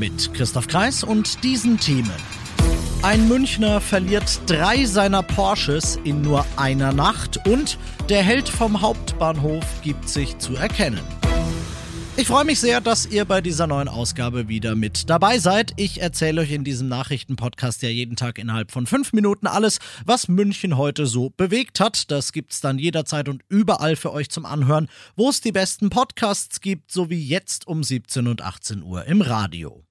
Mit Christoph Kreis und diesen Themen. Ein Münchner verliert drei seiner Porsches in nur einer Nacht und der Held vom Hauptbahnhof gibt sich zu erkennen. Ich freue mich sehr, dass ihr bei dieser neuen Ausgabe wieder mit dabei seid. Ich erzähle euch in diesem Nachrichtenpodcast ja jeden Tag innerhalb von fünf Minuten alles, was München heute so bewegt hat. Das gibt's dann jederzeit und überall für euch zum Anhören, wo es die besten Podcasts gibt, so wie jetzt um 17 und 18 Uhr im Radio.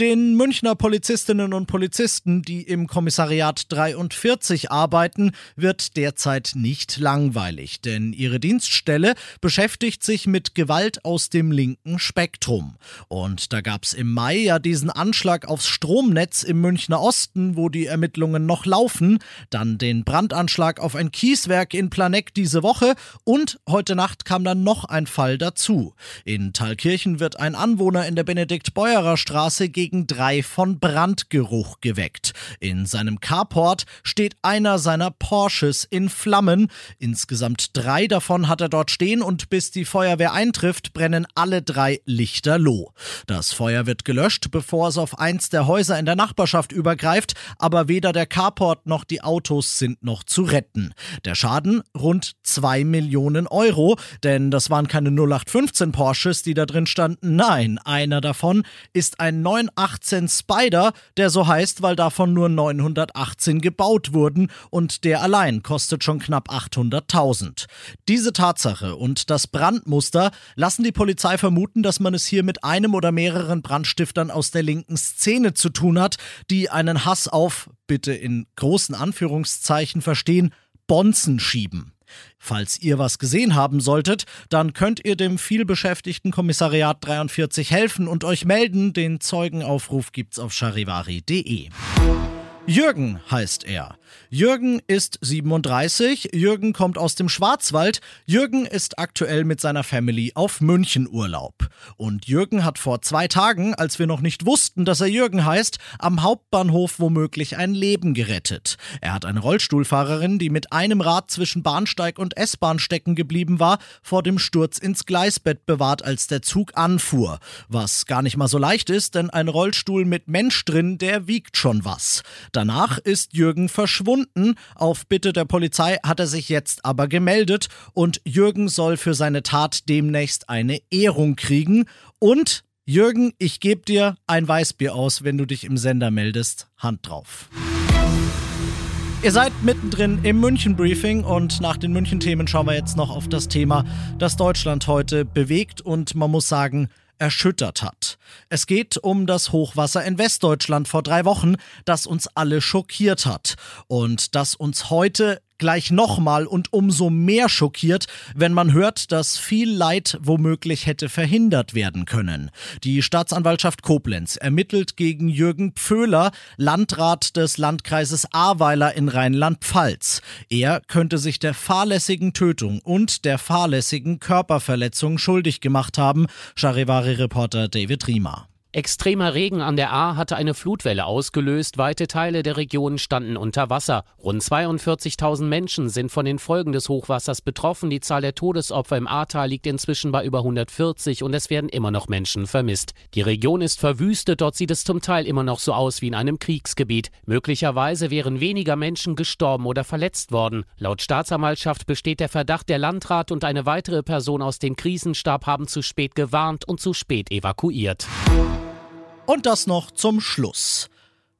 Den Münchner Polizistinnen und Polizisten, die im Kommissariat 43 arbeiten, wird derzeit nicht langweilig, denn ihre Dienststelle beschäftigt sich mit Gewalt aus dem linken Spektrum. Und da gab es im Mai ja diesen Anschlag aufs Stromnetz im Münchner Osten, wo die Ermittlungen noch laufen, dann den Brandanschlag auf ein Kieswerk in Planegg diese Woche und heute Nacht kam dann noch ein Fall dazu. In Thalkirchen wird ein Anwohner in der Benedikt-Beuerer Straße gegen gegen drei von Brandgeruch geweckt. In seinem Carport steht einer seiner Porsches in Flammen. Insgesamt drei davon hat er dort stehen und bis die Feuerwehr eintrifft, brennen alle drei lichterloh. Das Feuer wird gelöscht, bevor es auf eins der Häuser in der Nachbarschaft übergreift, aber weder der Carport noch die Autos sind noch zu retten. Der Schaden rund zwei Millionen Euro, denn das waren keine 0815 Porsches, die da drin standen. Nein, einer davon ist ein 9 918 Spider, der so heißt, weil davon nur 918 gebaut wurden und der allein kostet schon knapp 800.000. Diese Tatsache und das Brandmuster lassen die Polizei vermuten, dass man es hier mit einem oder mehreren Brandstiftern aus der linken Szene zu tun hat, die einen Hass auf, bitte in großen Anführungszeichen verstehen, Bonzen schieben. Falls ihr was gesehen haben solltet, dann könnt ihr dem vielbeschäftigten Kommissariat 43 helfen und euch melden. Den Zeugenaufruf gibt's auf charivari.de. Jürgen heißt er. Jürgen ist 37, Jürgen kommt aus dem Schwarzwald, Jürgen ist aktuell mit seiner Family auf München Urlaub. Und Jürgen hat vor zwei Tagen, als wir noch nicht wussten, dass er Jürgen heißt, am Hauptbahnhof womöglich ein Leben gerettet. Er hat eine Rollstuhlfahrerin, die mit einem Rad zwischen Bahnsteig und S-Bahn stecken geblieben war, vor dem Sturz ins Gleisbett bewahrt, als der Zug anfuhr. Was gar nicht mal so leicht ist, denn ein Rollstuhl mit Mensch drin, der wiegt schon was. Danach ist Jürgen verschwunden. Auf Bitte der Polizei hat er sich jetzt aber gemeldet und Jürgen soll für seine Tat demnächst eine Ehrung kriegen. Und Jürgen, ich gebe dir ein Weißbier aus, wenn du dich im Sender meldest. Hand drauf. Ihr seid mittendrin im München-Briefing und nach den München-Themen schauen wir jetzt noch auf das Thema, das Deutschland heute bewegt und man muss sagen, erschüttert hat. Es geht um das Hochwasser in Westdeutschland vor drei Wochen, das uns alle schockiert hat und das uns heute gleich nochmal und umso mehr schockiert, wenn man hört, dass viel Leid womöglich hätte verhindert werden können. Die Staatsanwaltschaft Koblenz ermittelt gegen Jürgen Pföhler, Landrat des Landkreises Ahrweiler in Rheinland-Pfalz. Er könnte sich der fahrlässigen Tötung und der fahrlässigen Körperverletzung schuldig gemacht haben, Charivari-Reporter David Riemer. Extremer Regen an der Ahr hatte eine Flutwelle ausgelöst. Weite Teile der Region standen unter Wasser. Rund 42.000 Menschen sind von den Folgen des Hochwassers betroffen. Die Zahl der Todesopfer im Ahrtal liegt inzwischen bei über 140 und es werden immer noch Menschen vermisst. Die Region ist verwüstet. Dort sieht es zum Teil immer noch so aus wie in einem Kriegsgebiet. Möglicherweise wären weniger Menschen gestorben oder verletzt worden. Laut Staatsanwaltschaft besteht der Verdacht, der Landrat und eine weitere Person aus dem Krisenstab haben zu spät gewarnt und zu spät evakuiert. Und das noch zum Schluss.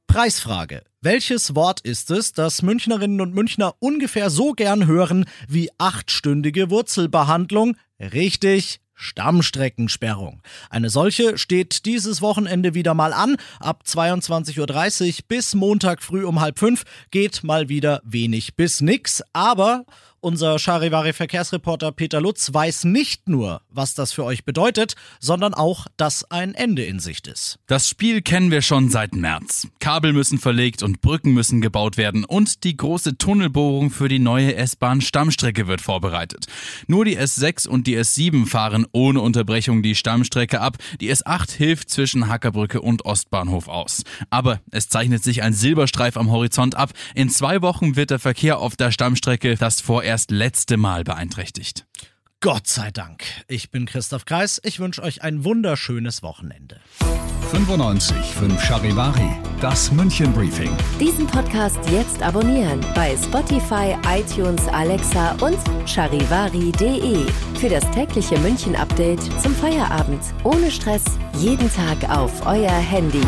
Preisfrage. Welches Wort ist es, das Münchnerinnen und Münchner ungefähr so gern hören wie achtstündige Wurzelbehandlung? Richtig, Stammstreckensperrung. Eine solche steht dieses Wochenende wieder mal an. Ab 22.30 Uhr bis Montag früh um halb fünf geht mal wieder wenig bis nix. Aber, Unser Charivari-Verkehrsreporter Peter Lutz weiß nicht nur, was das für euch bedeutet, sondern auch, dass ein Ende in Sicht ist. Das Spiel kennen wir schon seit März. Kabel müssen verlegt und Brücken müssen gebaut werden und die große Tunnelbohrung für die neue S-Bahn-Stammstrecke wird vorbereitet. Nur die S6 und die S7 fahren ohne Unterbrechung die Stammstrecke ab. Die S8 hilft zwischen Hackerbrücke und Ostbahnhof aus. Aber es zeichnet sich ein Silberstreif am Horizont ab. In zwei Wochen wird der Verkehr auf der Stammstrecke das vorerst letzte Mal beeinträchtigt. Gott sei Dank. Ich bin Christoph Kreis. Ich wünsche euch ein wunderschönes Wochenende. 95 5 Charivari, das München Briefing. Diesen Podcast jetzt abonnieren bei Spotify, iTunes, Alexa und charivari.de. Für das tägliche München Update zum Feierabend. Ohne Stress, jeden Tag auf euer Handy.